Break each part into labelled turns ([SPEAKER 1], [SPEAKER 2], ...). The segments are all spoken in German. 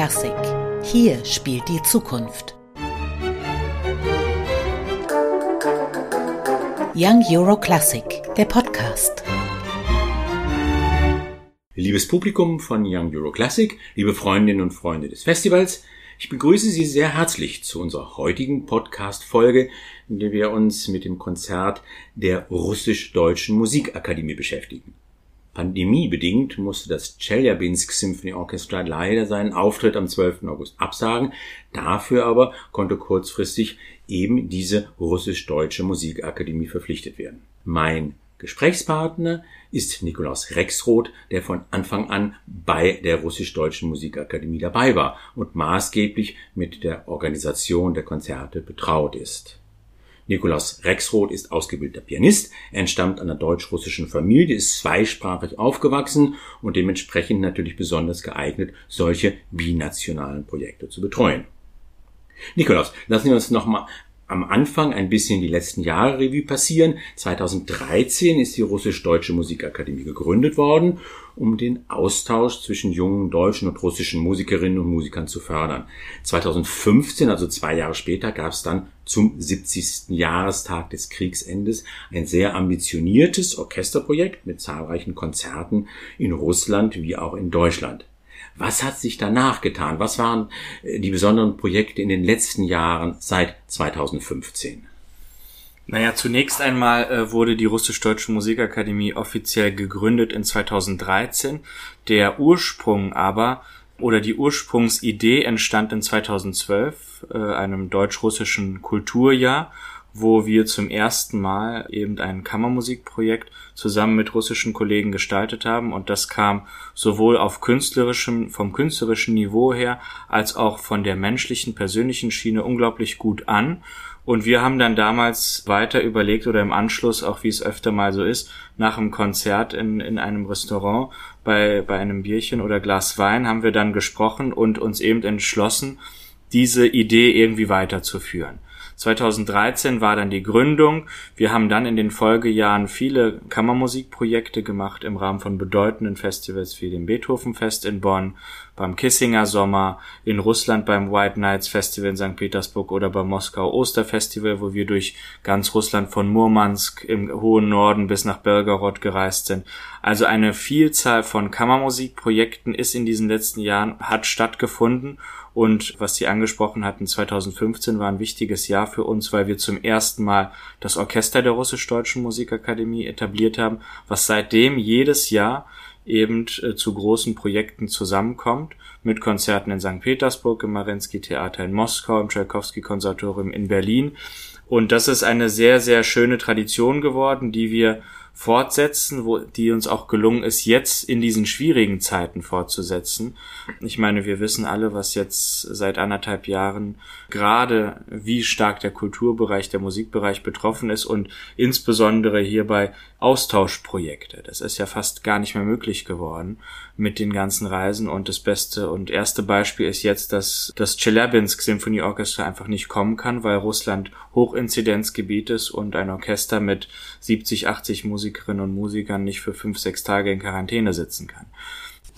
[SPEAKER 1] Classic. Hier spielt die Zukunft. Young Euro Classic, der Podcast.
[SPEAKER 2] Liebes Publikum von Young Euro Classic, liebe Freundinnen und Freunde des Festivals, ich begrüße Sie sehr herzlich zu unserer heutigen Podcast-Folge, in der wir uns mit dem Konzert der Russisch-Deutschen Musikakademie beschäftigen. Pandemiebedingt musste das Chelyabinsk Symphony Orchestra leider seinen Auftritt am 12. August absagen. Dafür aber konnte kurzfristig eben diese russisch-deutsche Musikakademie verpflichtet werden. Mein Gesprächspartner ist Nikolaus Rexroth, der von Anfang an bei der russisch-deutschen Musikakademie dabei war und maßgeblich mit der Organisation der Konzerte betraut ist. Nikolaus Rexroth ist ausgebildeter Pianist, er entstammt einer deutsch-russischen Familie, ist zweisprachig aufgewachsen und dementsprechend natürlich besonders geeignet, solche binationalen Projekte zu betreuen. Nikolaus, lassen Sie uns noch mal am Anfang ein bisschen die letzten Jahre Revue passieren. 2013 ist die Russisch-Deutsche Musikakademie gegründet worden, um den Austausch zwischen jungen deutschen und russischen Musikerinnen und Musikern zu fördern. 2015, also zwei Jahre später, gab es dann zum 70. Jahrestag des Kriegsendes ein sehr ambitioniertes Orchesterprojekt mit zahlreichen Konzerten in Russland wie auch in Deutschland. Was hat sich danach getan? Was waren äh, die besonderen Projekte in den letzten Jahren seit 2015?
[SPEAKER 3] Naja, zunächst einmal äh, wurde die Russisch-Deutsche Musikakademie offiziell gegründet in 2013. Der Ursprung aber oder die Ursprungsidee entstand in 2012, äh, einem deutsch-russischen Kulturjahr wo wir zum ersten Mal eben ein Kammermusikprojekt zusammen mit russischen Kollegen gestaltet haben und das kam sowohl auf künstlerischem, vom künstlerischen Niveau her als auch von der menschlichen, persönlichen Schiene unglaublich gut an und wir haben dann damals weiter überlegt oder im Anschluss, auch wie es öfter mal so ist, nach einem Konzert in, in einem Restaurant bei, bei einem Bierchen oder Glas Wein haben wir dann gesprochen und uns eben entschlossen, diese Idee irgendwie weiterzuführen. 2013 war dann die Gründung. Wir haben dann in den Folgejahren viele Kammermusikprojekte gemacht im Rahmen von bedeutenden Festivals wie dem Beethovenfest in Bonn, beim Kissinger Sommer, in Russland beim White Nights Festival in St. Petersburg oder beim Moskau Osterfestival, wo wir durch ganz Russland von Murmansk im hohen Norden bis nach Belgorod gereist sind. Also eine Vielzahl von Kammermusikprojekten ist in diesen letzten Jahren, hat stattgefunden und was Sie angesprochen hatten, 2015 war ein wichtiges Jahr für uns, weil wir zum ersten Mal das Orchester der Russisch-Deutschen Musikakademie etabliert haben, was seitdem jedes Jahr eben äh, zu großen Projekten zusammenkommt, mit Konzerten in St. Petersburg, im Marinsky Theater in Moskau, im Tchaikovsky Konservatorium in Berlin. Und das ist eine sehr, sehr schöne Tradition geworden, die wir fortsetzen, wo, die uns auch gelungen ist, jetzt in diesen schwierigen Zeiten fortzusetzen. Ich meine, wir wissen alle, was jetzt seit anderthalb Jahren gerade, wie stark der Kulturbereich, der Musikbereich betroffen ist und insbesondere hierbei Austauschprojekte. Das ist ja fast gar nicht mehr möglich geworden mit den ganzen Reisen und das beste und erste Beispiel ist jetzt, dass das Chelyabinsk Symphony Orchestra einfach nicht kommen kann, weil Russland Hochinzidenzgebiet ist und ein Orchester mit 70, 80 Musikerinnen und Musikern nicht für fünf, sechs Tage in Quarantäne sitzen kann.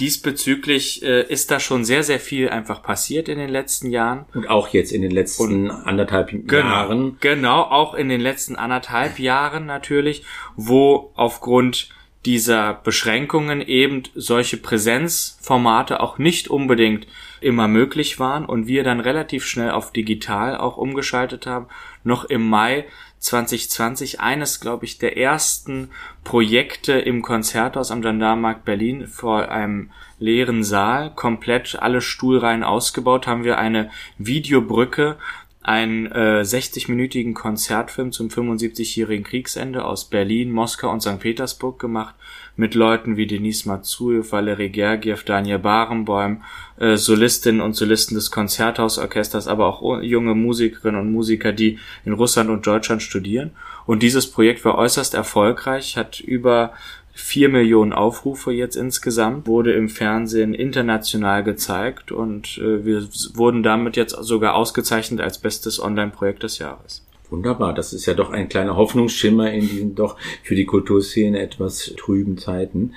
[SPEAKER 3] Diesbezüglich äh, ist da schon sehr, sehr viel einfach passiert in den letzten Jahren.
[SPEAKER 2] Und auch jetzt in den letzten und, anderthalb
[SPEAKER 3] genau,
[SPEAKER 2] Jahren.
[SPEAKER 3] Genau, auch in den letzten anderthalb Jahren natürlich, wo aufgrund dieser Beschränkungen eben solche Präsenzformate auch nicht unbedingt immer möglich waren und wir dann relativ schnell auf digital auch umgeschaltet haben. Noch im Mai 2020 eines, glaube ich, der ersten Projekte im Konzerthaus am Gendarmenmarkt Berlin vor einem leeren Saal, komplett alle Stuhlreihen ausgebaut, haben wir eine Videobrücke einen äh, 60-minütigen Konzertfilm zum 75-jährigen Kriegsende aus Berlin, Moskau und St. Petersburg gemacht mit Leuten wie Denis Matsuev, Valery Gergiev, Daniel Barenboim, äh, Solistinnen und Solisten des Konzerthausorchesters, aber auch junge Musikerinnen und Musiker, die in Russland und Deutschland studieren. Und dieses Projekt war äußerst erfolgreich, hat über vier Millionen Aufrufe jetzt insgesamt, wurde im Fernsehen international gezeigt und äh, wir wurden damit jetzt sogar ausgezeichnet als bestes Online-Projekt des Jahres.
[SPEAKER 2] Wunderbar, das ist ja doch ein kleiner Hoffnungsschimmer in diesen doch für die Kulturszene etwas trüben Zeiten.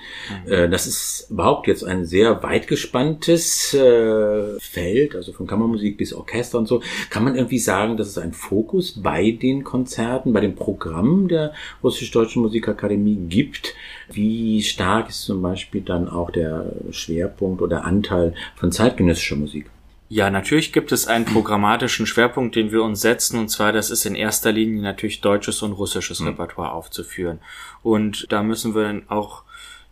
[SPEAKER 2] Mhm. Äh, das ist überhaupt jetzt ein sehr weit gespanntes äh, Feld, also von Kammermusik bis Orchester und so. Kann man irgendwie sagen, dass es einen Fokus bei den Konzerten, bei dem Programm der Russisch-Deutschen Musikakademie gibt? Wie stark ist zum Beispiel dann auch der Schwerpunkt oder Anteil von zeitgenössischer Musik?
[SPEAKER 3] Ja, natürlich gibt es einen programmatischen Schwerpunkt, den wir uns setzen, und zwar, das ist in erster Linie natürlich deutsches und russisches mhm. Repertoire aufzuführen. Und da müssen wir dann auch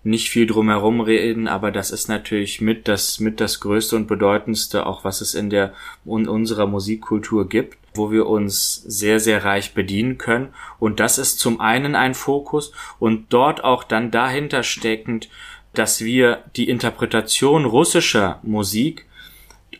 [SPEAKER 3] nicht viel drumherum reden, aber das ist natürlich mit das, mit das größte und bedeutendste, auch was es in der, in unserer Musikkultur gibt, wo wir uns sehr, sehr reich bedienen können. Und das ist zum einen ein Fokus und dort auch dann dahinter steckend, dass wir die Interpretation russischer Musik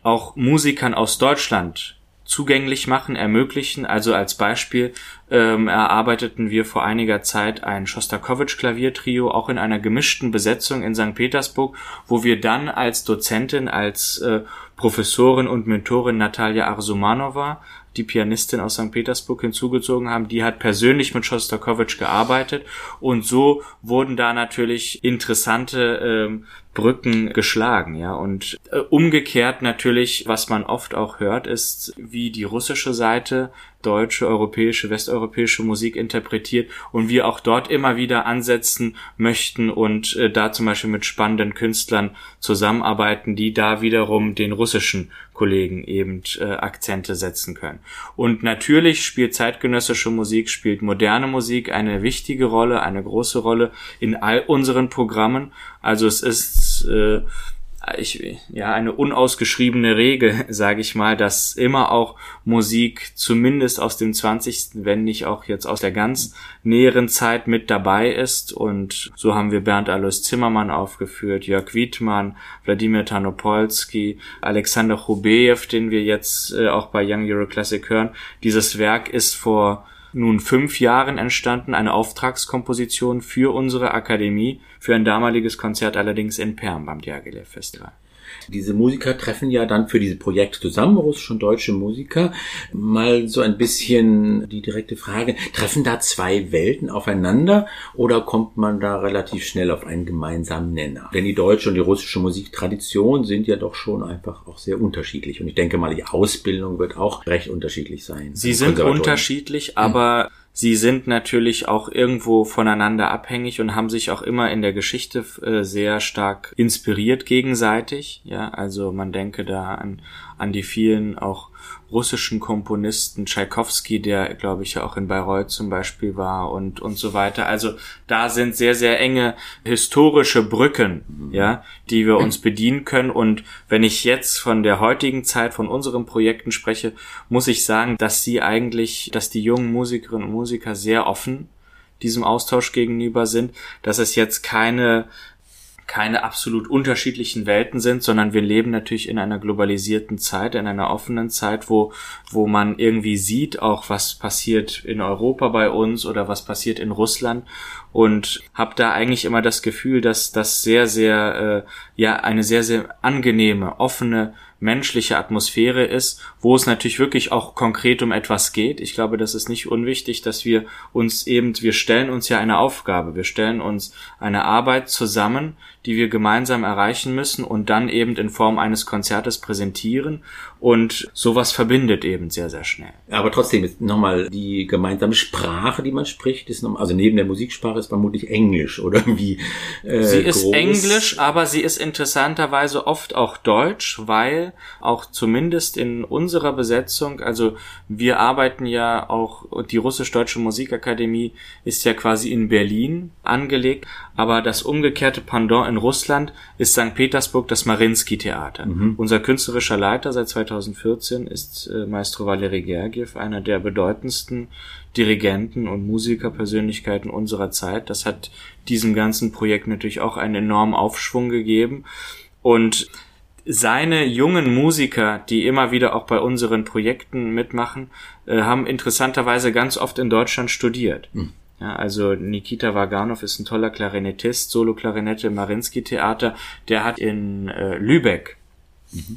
[SPEAKER 3] auch Musikern aus Deutschland zugänglich machen, ermöglichen. Also als Beispiel ähm, erarbeiteten wir vor einiger Zeit ein Schostakowitsch-Klaviertrio, auch in einer gemischten Besetzung in St. Petersburg, wo wir dann als Dozentin, als äh, Professorin und Mentorin Natalia Arsumanova die Pianistin aus St. Petersburg hinzugezogen haben, die hat persönlich mit Schostakowitsch gearbeitet und so wurden da natürlich interessante ähm, Brücken geschlagen, ja. Und äh, umgekehrt natürlich, was man oft auch hört, ist, wie die russische Seite deutsche, europäische, westeuropäische Musik interpretiert und wir auch dort immer wieder ansetzen möchten und äh, da zum Beispiel mit spannenden Künstlern zusammenarbeiten, die da wiederum den russischen Kollegen eben äh, Akzente setzen können. Und natürlich spielt zeitgenössische Musik, spielt moderne Musik eine wichtige Rolle, eine große Rolle in all unseren Programmen. Also es ist äh, ich, ja, eine unausgeschriebene Regel, sage ich mal, dass immer auch Musik zumindest aus dem 20., wenn nicht auch jetzt aus der ganz näheren Zeit mit dabei ist. Und so haben wir Bernd Alois Zimmermann aufgeführt, Jörg Wiedmann, Wladimir Tanopolsky, Alexander Chubejew, den wir jetzt äh, auch bei Young Euro Classic hören. Dieses Werk ist vor nun fünf Jahren entstanden, eine Auftragskomposition für unsere Akademie, für ein damaliges Konzert allerdings in Perm beim Diaghilev Festival.
[SPEAKER 2] Diese Musiker treffen ja dann für diese Projekte zusammen, russische und deutsche Musiker. Mal so ein bisschen die direkte Frage, treffen da zwei Welten aufeinander oder kommt man da relativ schnell auf einen gemeinsamen Nenner? Denn die deutsche und die russische Musiktradition sind ja doch schon einfach auch sehr unterschiedlich. Und ich denke mal, die Ausbildung wird auch recht unterschiedlich sein.
[SPEAKER 3] Sie sind unterschiedlich, aber hm sie sind natürlich auch irgendwo voneinander abhängig und haben sich auch immer in der Geschichte äh, sehr stark inspiriert gegenseitig. Ja, also man denke da an, an die vielen auch russischen Komponisten, Tschaikowski, der, glaube ich, ja auch in Bayreuth zum Beispiel war und, und so weiter. Also da sind sehr, sehr enge historische Brücken, ja, die wir uns bedienen können. Und wenn ich jetzt von der heutigen Zeit, von unseren Projekten spreche, muss ich sagen, dass sie eigentlich, dass die jungen Musikerinnen und Musiker sehr offen diesem Austausch gegenüber sind, dass es jetzt keine keine absolut unterschiedlichen Welten sind, sondern wir leben natürlich in einer globalisierten Zeit, in einer offenen Zeit, wo, wo man irgendwie sieht, auch was passiert in Europa bei uns oder was passiert in Russland und habe da eigentlich immer das Gefühl, dass das sehr, sehr, äh, ja, eine sehr, sehr angenehme, offene, menschliche Atmosphäre ist, wo es natürlich wirklich auch konkret um etwas geht. Ich glaube, das ist nicht unwichtig, dass wir uns eben, wir stellen uns ja eine Aufgabe, wir stellen uns eine Arbeit zusammen, die wir gemeinsam erreichen müssen und dann eben in Form eines Konzertes präsentieren. Und sowas verbindet eben sehr, sehr schnell.
[SPEAKER 2] Aber trotzdem ist nochmal die gemeinsame Sprache, die man spricht, ist nochmal, also neben der Musiksprache ist vermutlich Englisch oder wie?
[SPEAKER 3] Äh, sie ist groß. Englisch, aber sie ist interessanterweise oft auch Deutsch, weil auch zumindest in unserer Besetzung, also wir arbeiten ja auch, die Russisch-Deutsche Musikakademie ist ja quasi in Berlin angelegt, aber das umgekehrte Pendant in Russland ist St. Petersburg das Marinsky-Theater. Mhm. Unser künstlerischer Leiter seit 2014 ist äh, Maestro Valery Gergiev, einer der bedeutendsten Dirigenten und Musikerpersönlichkeiten unserer Zeit. Das hat diesem ganzen Projekt natürlich auch einen enormen Aufschwung gegeben. Und seine jungen Musiker, die immer wieder auch bei unseren Projekten mitmachen, äh, haben interessanterweise ganz oft in Deutschland studiert. Mhm. Ja, also Nikita Vaganov ist ein toller Klarinettist, Solo-Klarinette im Marinsky-Theater. Der hat in äh, Lübeck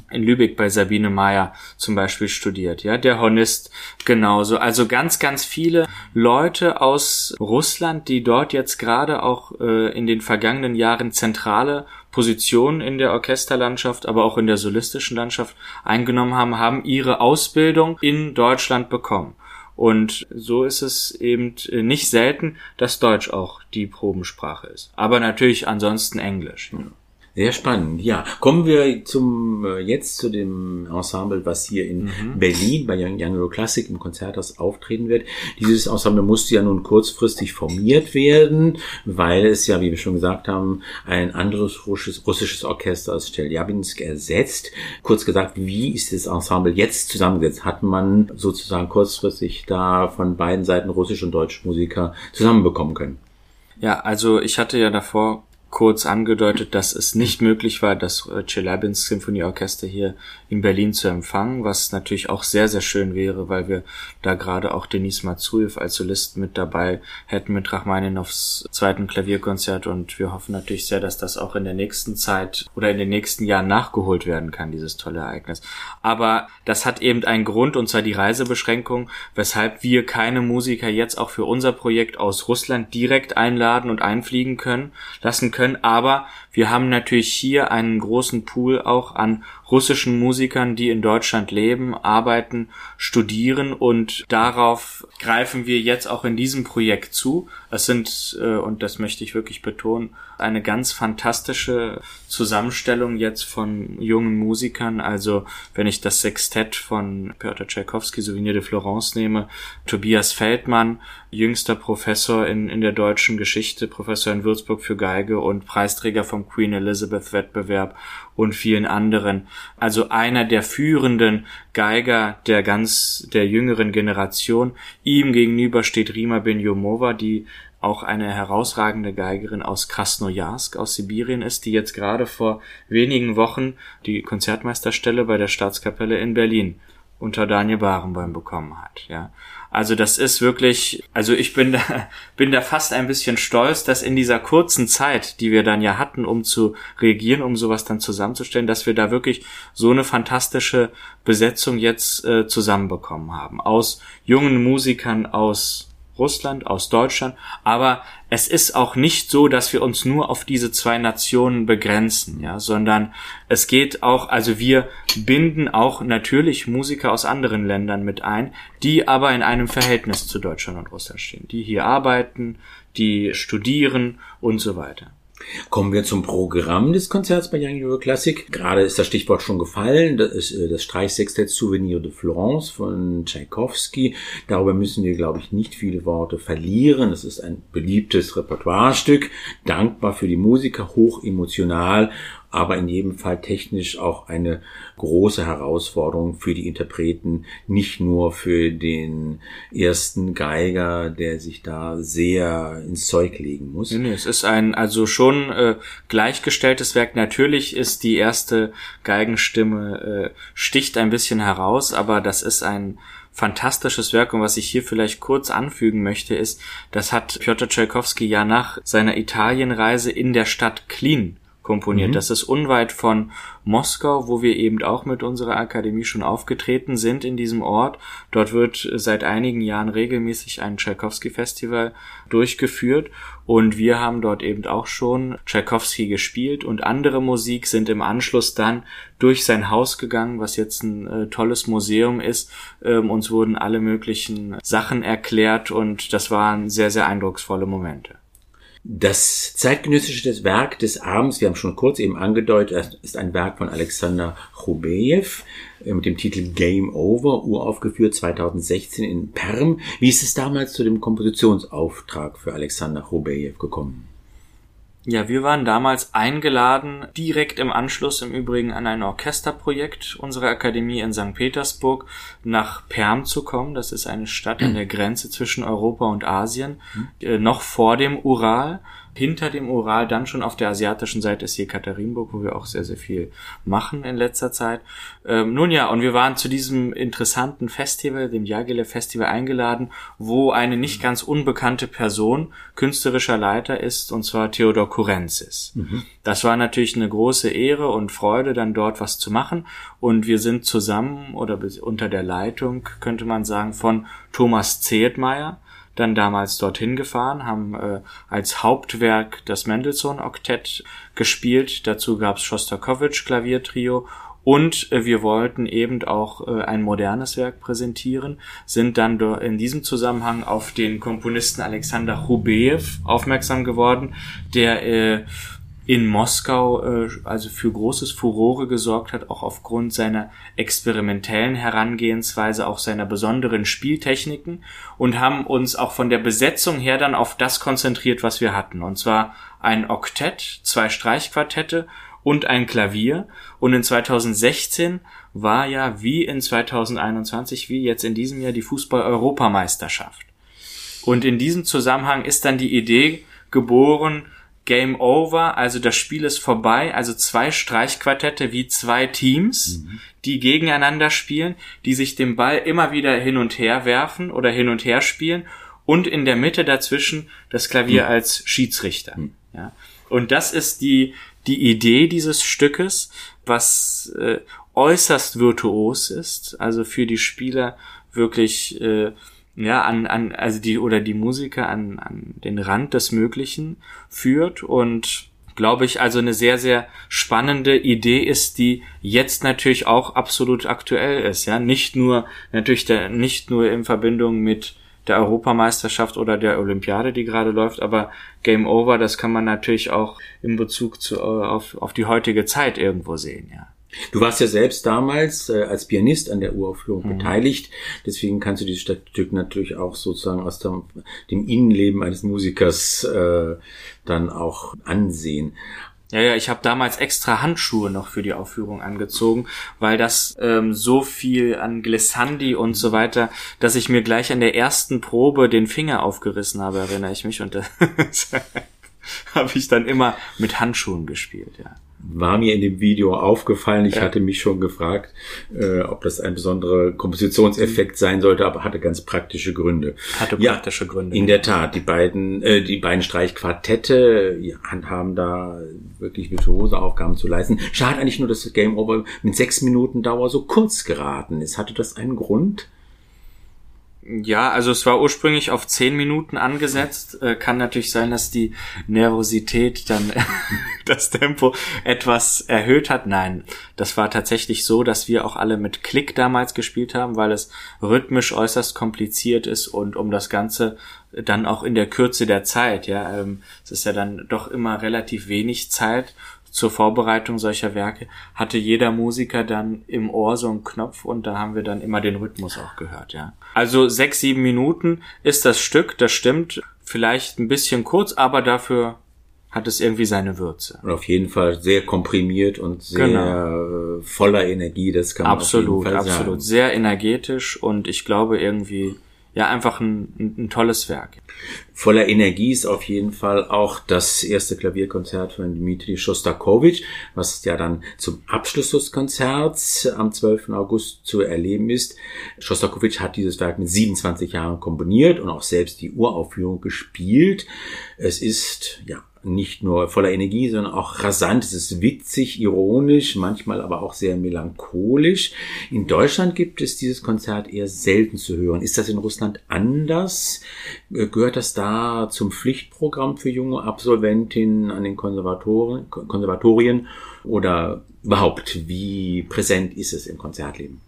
[SPEAKER 3] in Lübeck bei Sabine Meyer zum Beispiel studiert, ja, der Hornist genauso. Also ganz, ganz viele Leute aus Russland, die dort jetzt gerade auch äh, in den vergangenen Jahren zentrale Positionen in der Orchesterlandschaft, aber auch in der solistischen Landschaft eingenommen haben, haben ihre Ausbildung in Deutschland bekommen. Und so ist es eben nicht selten, dass Deutsch auch die Probensprache ist. Aber natürlich ansonsten Englisch. Ja.
[SPEAKER 2] Sehr spannend, ja. Kommen wir zum äh, jetzt zu dem Ensemble, was hier in mhm. Berlin bei Young, Young Classic im Konzerthaus auftreten wird. Dieses Ensemble musste ja nun kurzfristig formiert werden, weil es ja, wie wir schon gesagt haben, ein anderes russisches, russisches Orchester aus Chelyabinsk ersetzt. Kurz gesagt, wie ist das Ensemble jetzt zusammengesetzt? Hat man sozusagen kurzfristig da von beiden Seiten russische und deutsche Musiker zusammenbekommen können?
[SPEAKER 3] Ja, also ich hatte ja davor kurz angedeutet, dass es nicht möglich war, das äh, Chelyabinsk Symphonieorchester hier in Berlin zu empfangen, was natürlich auch sehr, sehr schön wäre, weil wir da gerade auch Denis Matsuev als Solist mit dabei hätten mit Rachmaninows zweiten Klavierkonzert und wir hoffen natürlich sehr, dass das auch in der nächsten Zeit oder in den nächsten Jahren nachgeholt werden kann, dieses tolle Ereignis. Aber das hat eben einen Grund und zwar die Reisebeschränkung, weshalb wir keine Musiker jetzt auch für unser Projekt aus Russland direkt einladen und einfliegen können, lassen können, aber wir haben natürlich hier einen großen Pool auch an russischen Musikern, die in Deutschland leben, arbeiten, studieren und darauf greifen wir jetzt auch in diesem Projekt zu. Es sind, äh, und das möchte ich wirklich betonen, eine ganz fantastische Zusammenstellung jetzt von jungen Musikern. Also wenn ich das Sextett von Piotr Tchaikovsky, Souvenir de Florence nehme, Tobias Feldmann, jüngster Professor in, in der deutschen Geschichte, Professor in Würzburg für Geige und Preisträger vom Queen Elizabeth Wettbewerb und vielen anderen. Also einer der führenden Geiger der ganz der jüngeren Generation. Ihm gegenüber steht Rima Benjomova, die auch eine herausragende Geigerin aus Krasnojarsk aus Sibirien ist, die jetzt gerade vor wenigen Wochen die Konzertmeisterstelle bei der Staatskapelle in Berlin unter Daniel Barenboim bekommen hat, ja. Also das ist wirklich, also ich bin da, bin da fast ein bisschen stolz, dass in dieser kurzen Zeit, die wir dann ja hatten, um zu reagieren, um sowas dann zusammenzustellen, dass wir da wirklich so eine fantastische Besetzung jetzt äh, zusammenbekommen haben. Aus jungen Musikern aus Russland, aus Deutschland, aber es ist auch nicht so, dass wir uns nur auf diese zwei Nationen begrenzen, ja, sondern es geht auch, also wir binden auch natürlich Musiker aus anderen Ländern mit ein, die aber in einem Verhältnis zu Deutschland und Russland stehen, die hier arbeiten, die studieren und so weiter.
[SPEAKER 2] Kommen wir zum Programm des Konzerts bei Young Euro Classic. Gerade ist das Stichwort schon gefallen. Das ist äh, das Streichsextett Souvenir de Florence von Tchaikovsky. Darüber müssen wir, glaube ich, nicht viele Worte verlieren. Es ist ein beliebtes Repertoirestück, dankbar für die Musiker, hoch emotional aber in jedem Fall technisch auch eine große Herausforderung für die Interpreten, nicht nur für den ersten Geiger, der sich da sehr ins Zeug legen muss.
[SPEAKER 3] Nee, nee, es ist ein also schon äh, gleichgestelltes Werk. Natürlich ist die erste Geigenstimme äh, sticht ein bisschen heraus, aber das ist ein fantastisches Werk und was ich hier vielleicht kurz anfügen möchte, ist, das hat Piotr Tchaikovsky ja nach seiner Italienreise in der Stadt Klin komponiert. Mhm. Das ist unweit von Moskau, wo wir eben auch mit unserer Akademie schon aufgetreten sind in diesem Ort. Dort wird seit einigen Jahren regelmäßig ein Tchaikovsky-Festival durchgeführt und wir haben dort eben auch schon Tchaikovsky gespielt und andere Musik sind im Anschluss dann durch sein Haus gegangen, was jetzt ein äh, tolles Museum ist. Ähm, uns wurden alle möglichen Sachen erklärt und das waren sehr, sehr eindrucksvolle Momente.
[SPEAKER 2] Das zeitgenössische Werk des Abends, wir haben schon kurz eben angedeutet, ist ein Werk von Alexander Chubejew äh, mit dem Titel Game Over, uraufgeführt 2016 in Perm. Wie ist es damals zu dem Kompositionsauftrag für Alexander Chubejew gekommen?
[SPEAKER 3] Ja, wir waren damals eingeladen, direkt im Anschluss im Übrigen an ein Orchesterprojekt unserer Akademie in St. Petersburg nach Perm zu kommen. Das ist eine Stadt an der Grenze zwischen Europa und Asien, mhm. äh, noch vor dem Ural. Hinter dem Ural, dann schon auf der asiatischen Seite ist Jekaterinburg, wo wir auch sehr, sehr viel machen in letzter Zeit. Ähm, nun ja, und wir waren zu diesem interessanten Festival, dem Jagele Festival eingeladen, wo eine nicht ganz unbekannte Person künstlerischer Leiter ist, und zwar Theodor Kurenzis. Mhm. Das war natürlich eine große Ehre und Freude, dann dort was zu machen. Und wir sind zusammen oder unter der Leitung, könnte man sagen, von Thomas Zehetmeier, dann damals dorthin gefahren, haben äh, als Hauptwerk das Mendelssohn-Oktett gespielt. Dazu gab's Schostakowitsch Klaviertrio und äh, wir wollten eben auch äh, ein modernes Werk präsentieren, sind dann in diesem Zusammenhang auf den Komponisten Alexander Hubeev aufmerksam geworden, der äh, in Moskau äh, also für großes Furore gesorgt hat, auch aufgrund seiner experimentellen Herangehensweise, auch seiner besonderen Spieltechniken und haben uns auch von der Besetzung her dann auf das konzentriert, was wir hatten. Und zwar ein Oktett, zwei Streichquartette und ein Klavier. Und in 2016 war ja wie in 2021, wie jetzt in diesem Jahr die Fußball-Europameisterschaft. Und in diesem Zusammenhang ist dann die Idee geboren, Game Over, also das Spiel ist vorbei, also zwei Streichquartette wie zwei Teams, mhm. die gegeneinander spielen, die sich den Ball immer wieder hin und her werfen oder hin und her spielen und in der Mitte dazwischen das Klavier mhm. als Schiedsrichter. Mhm. Ja. Und das ist die, die Idee dieses Stückes, was äh, äußerst virtuos ist, also für die Spieler wirklich äh, ja, an, an, also die oder die Musiker an, an den Rand des Möglichen führt und glaube ich, also eine sehr, sehr spannende Idee ist, die jetzt natürlich auch absolut aktuell ist, ja. Nicht nur, natürlich der, nicht nur in Verbindung mit der Europameisterschaft oder der Olympiade, die gerade läuft, aber Game Over, das kann man natürlich auch in Bezug zu, auf, auf die heutige Zeit irgendwo sehen, ja.
[SPEAKER 2] Du warst ja selbst damals äh, als Pianist an der Uraufführung mhm. beteiligt, deswegen kannst du dieses Stück natürlich auch sozusagen aus dem, dem Innenleben eines Musikers äh, dann auch ansehen.
[SPEAKER 3] Ja, ja, ich habe damals extra Handschuhe noch für die Aufführung angezogen, weil das ähm, so viel an Glissandi und so weiter, dass ich mir gleich an der ersten Probe den Finger aufgerissen habe, erinnere ich mich. Und da habe ich dann immer mit Handschuhen gespielt, ja
[SPEAKER 2] war mir in dem Video aufgefallen. Ich ja. hatte mich schon gefragt, äh, ob das ein besonderer Kompositionseffekt sein sollte, aber hatte ganz praktische Gründe.
[SPEAKER 3] Hatte praktische ja, Gründe.
[SPEAKER 2] In der Tat, die beiden, äh, die beiden Streichquartette ja, haben da wirklich virtuose Aufgaben zu leisten. Schade eigentlich nur, dass das Game Over mit sechs Minuten Dauer so kurz geraten ist. Hatte das einen Grund?
[SPEAKER 3] Ja, also es war ursprünglich auf zehn Minuten angesetzt. Äh, kann natürlich sein, dass die Nervosität dann das Tempo etwas erhöht hat. Nein, das war tatsächlich so, dass wir auch alle mit Klick damals gespielt haben, weil es rhythmisch äußerst kompliziert ist und um das Ganze dann auch in der Kürze der Zeit, ja, ähm, es ist ja dann doch immer relativ wenig Zeit zur Vorbereitung solcher Werke hatte jeder Musiker dann im Ohr so einen Knopf und da haben wir dann immer den Rhythmus auch gehört, ja. Also sechs, sieben Minuten ist das Stück, das stimmt. Vielleicht ein bisschen kurz, aber dafür hat es irgendwie seine Würze.
[SPEAKER 2] Und auf jeden Fall sehr komprimiert und sehr genau. voller Energie, das kann man
[SPEAKER 3] absolut,
[SPEAKER 2] auf jeden Fall
[SPEAKER 3] absolut. Absolut, sehr energetisch und ich glaube irgendwie ja einfach ein, ein, ein, tolles Werk.
[SPEAKER 2] Voller Energie ist auf jeden Fall auch das erste Klavierkonzert von Dmitri Shostakovich, was ja dann zum Abschluss des Konzerts am 12. August zu erleben ist. Shostakovich hat dieses Werk mit 27 Jahren komponiert und auch selbst die Uraufführung gespielt. Es ist ja nicht nur voller Energie, sondern auch rasant. Es ist witzig, ironisch, manchmal aber auch sehr melancholisch. In Deutschland gibt es dieses Konzert eher selten zu hören. Ist das in Russland anders? Äh, gehört das da zum Pflichtprogramm für junge Absolventinnen an den Konservatorien, Konservatorien oder überhaupt? Wie präsent ist es im Konzertleben?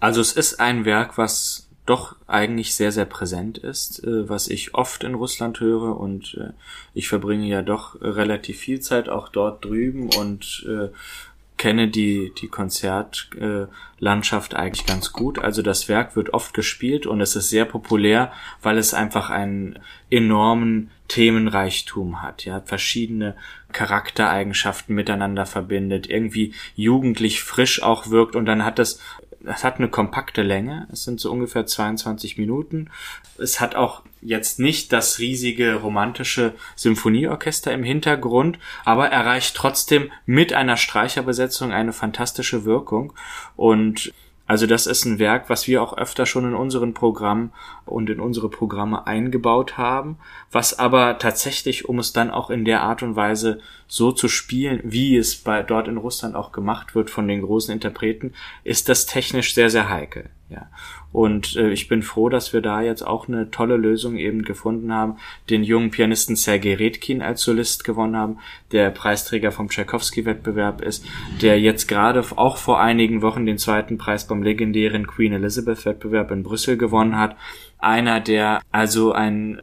[SPEAKER 3] Also es ist ein Werk, was doch eigentlich sehr, sehr präsent ist, äh, was ich oft in Russland höre und äh, ich verbringe ja doch relativ viel Zeit auch dort drüben und äh, kenne die, die Konzertlandschaft eigentlich ganz gut. Also das Werk wird oft gespielt und es ist sehr populär, weil es einfach einen enormen Themenreichtum hat, ja, verschiedene Charaktereigenschaften miteinander verbindet, irgendwie jugendlich frisch auch wirkt und dann hat es es hat eine kompakte Länge. Es sind so ungefähr 22 Minuten. Es hat auch jetzt nicht das riesige romantische Symphonieorchester im Hintergrund, aber erreicht trotzdem mit einer Streicherbesetzung eine fantastische Wirkung und also das ist ein Werk, was wir auch öfter schon in unseren Programmen und in unsere Programme eingebaut haben, was aber tatsächlich, um es dann auch in der Art und Weise so zu spielen, wie es bei dort in Russland auch gemacht wird von den großen Interpreten, ist das technisch sehr, sehr heikel. Ja. Und äh, ich bin froh, dass wir da jetzt auch eine tolle Lösung eben gefunden haben, den jungen Pianisten Sergei Redkin als Solist gewonnen haben, der Preisträger vom Tchaikovsky-Wettbewerb ist, der jetzt gerade auch vor einigen Wochen den zweiten Preis beim legendären Queen Elizabeth-Wettbewerb in Brüssel gewonnen hat. Einer, der also ein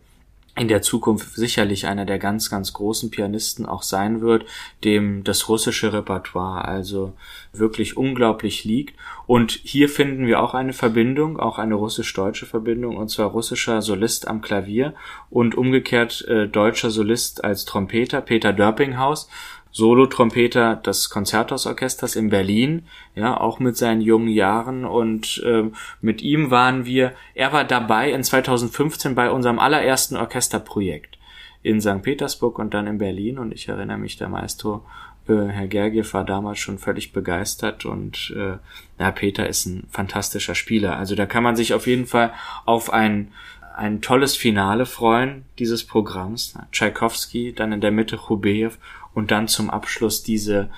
[SPEAKER 3] in der Zukunft sicherlich einer der ganz, ganz großen Pianisten auch sein wird, dem das russische Repertoire also wirklich unglaublich liegt. Und hier finden wir auch eine Verbindung, auch eine russisch-deutsche Verbindung, und zwar russischer Solist am Klavier und umgekehrt äh, deutscher Solist als Trompeter, Peter Dörpinghaus, Solo-Trompeter des Konzerthausorchesters in Berlin, ja, auch mit seinen jungen Jahren und äh, mit ihm waren wir, er war dabei in 2015 bei unserem allerersten Orchesterprojekt in St. Petersburg und dann in Berlin und ich erinnere mich, der Maestro äh, Herr Gergiev war damals schon völlig begeistert und äh, ja, Peter ist ein fantastischer Spieler. Also da kann man sich auf jeden Fall auf ein ein tolles Finale freuen dieses Programms. Tchaikovsky, dann in der Mitte Hubejew und dann zum Abschluss diese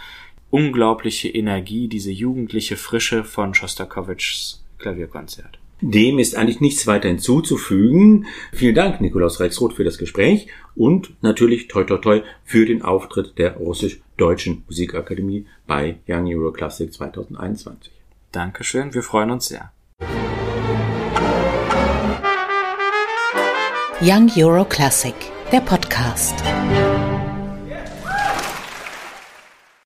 [SPEAKER 3] unglaubliche Energie, diese jugendliche Frische von Schostakowitschs Klavierkonzert.
[SPEAKER 2] Dem ist eigentlich nichts weiter hinzuzufügen. Vielen Dank, Nikolaus Rexroth, für das Gespräch und natürlich toi toi toi für den Auftritt der Russisch-Deutschen Musikakademie bei Young Euro Classic 2021.
[SPEAKER 3] Dankeschön, wir freuen uns sehr.
[SPEAKER 1] Young Euro Classic, der Podcast.